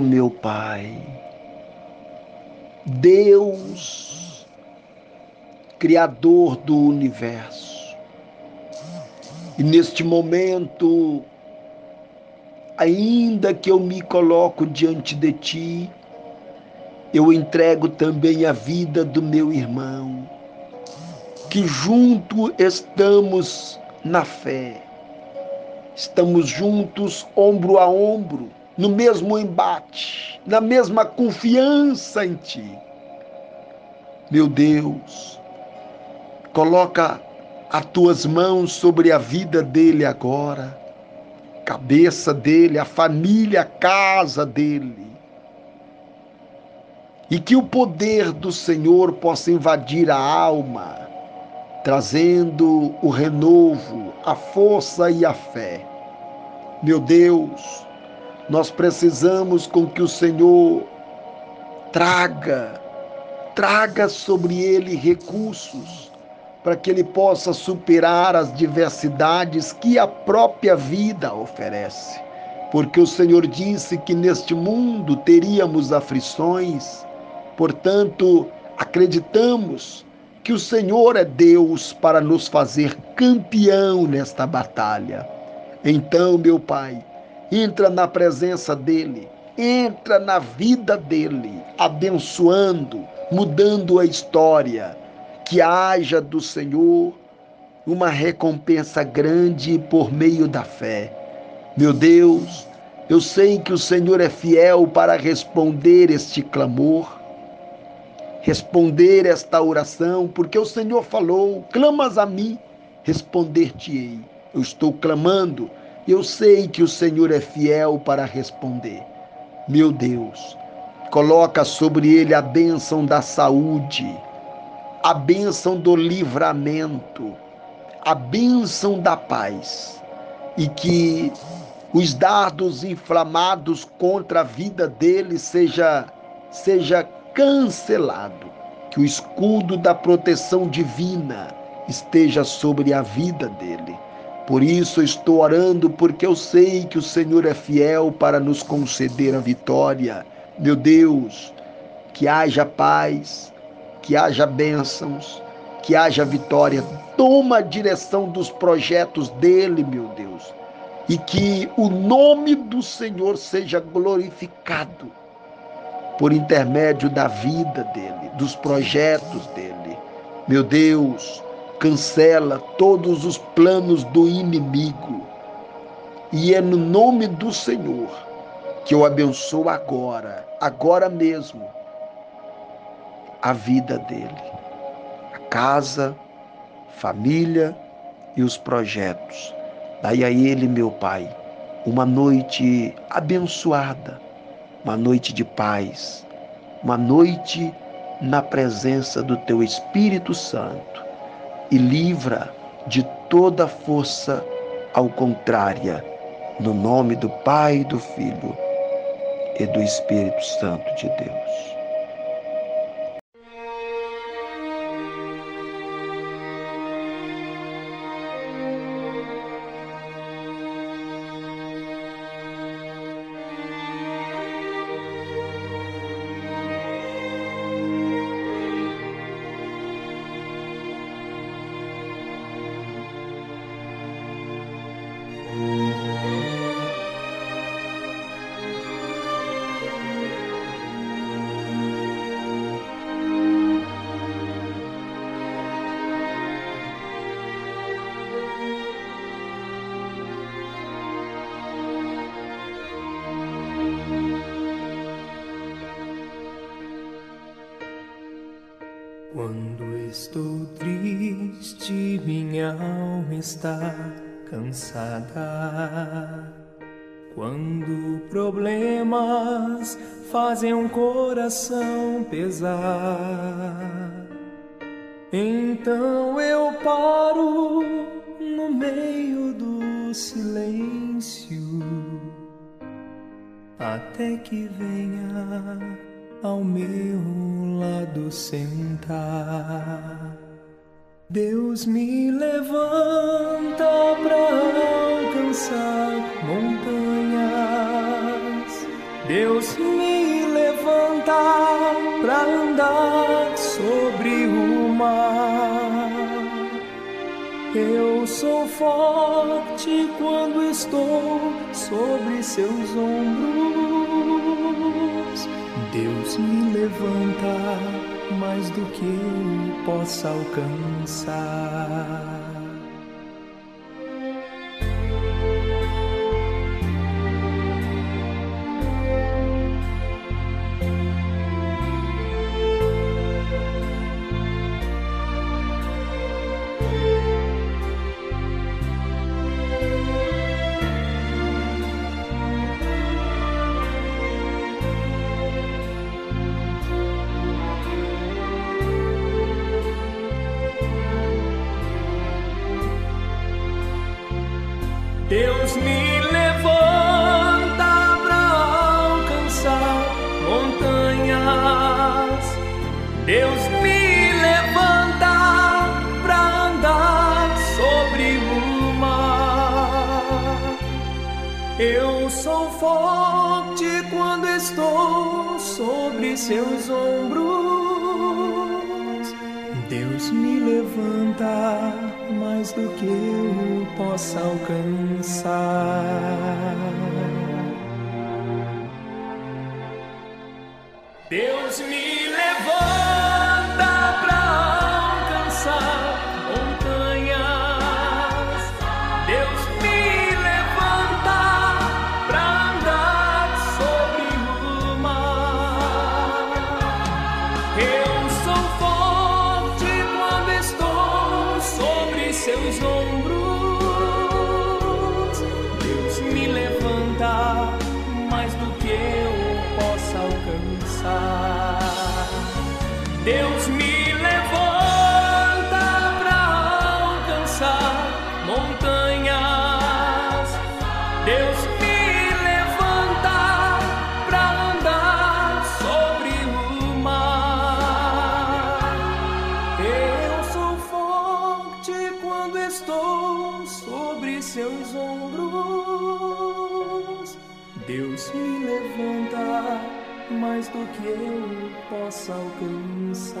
Meu Pai, Deus, Criador do universo, e neste momento, ainda que eu me coloco diante de Ti, eu entrego também a vida do meu irmão, que junto estamos na fé, estamos juntos ombro a ombro, no mesmo embate, na mesma confiança em Ti. Meu Deus, coloca as tuas mãos sobre a vida dele agora, cabeça dele, a família, a casa dele e que o poder do Senhor possa invadir a alma, trazendo o renovo, a força e a fé. Meu Deus, nós precisamos com que o Senhor traga, traga sobre ele recursos para que ele possa superar as diversidades que a própria vida oferece. Porque o Senhor disse que neste mundo teríamos aflições, Portanto, acreditamos que o Senhor é Deus para nos fazer campeão nesta batalha. Então, meu Pai, entra na presença dele, entra na vida dele, abençoando, mudando a história. Que haja do Senhor uma recompensa grande por meio da fé. Meu Deus, eu sei que o Senhor é fiel para responder este clamor responder esta oração, porque o Senhor falou: clamas a mim, responder-te-ei. Eu estou clamando, eu sei que o Senhor é fiel para responder. Meu Deus, coloca sobre ele a bênção da saúde, a bênção do livramento, a bênção da paz, e que os dardos inflamados contra a vida dele seja seja cancelado. Que o escudo da proteção divina esteja sobre a vida dele. Por isso estou orando, porque eu sei que o Senhor é fiel para nos conceder a vitória. Meu Deus, que haja paz, que haja bênçãos, que haja vitória. Toma a direção dos projetos dele, meu Deus, e que o nome do Senhor seja glorificado por intermédio da vida dele, dos projetos dele. Meu Deus, cancela todos os planos do inimigo. E é no nome do Senhor que eu abençoo agora, agora mesmo, a vida dele, a casa, família e os projetos. Daí a ele, meu Pai, uma noite abençoada uma noite de paz, uma noite na presença do teu Espírito Santo e livra de toda força ao contrária, no nome do Pai, do Filho e do Espírito Santo de Deus. Quando estou triste, minha alma está cansada. Quando problemas fazem um coração pesar, então eu paro no meio do silêncio até que venha ao meu lado sentar. Deus me levanta para alcançar montanhas. Deus me levanta para andar sobre o mar. Eu sou forte quando estou sobre seus ombros. Deus me levanta mais do que eu possa alcançar. Me levanta para alcançar montanhas. Deus me levanta para andar sobre o mar. Eu sou forte quando estou sobre seus ombros. Deus me levanta mais do que eu possa alcançar. Deus me levanta Deus me mais do que eu possa alcançar.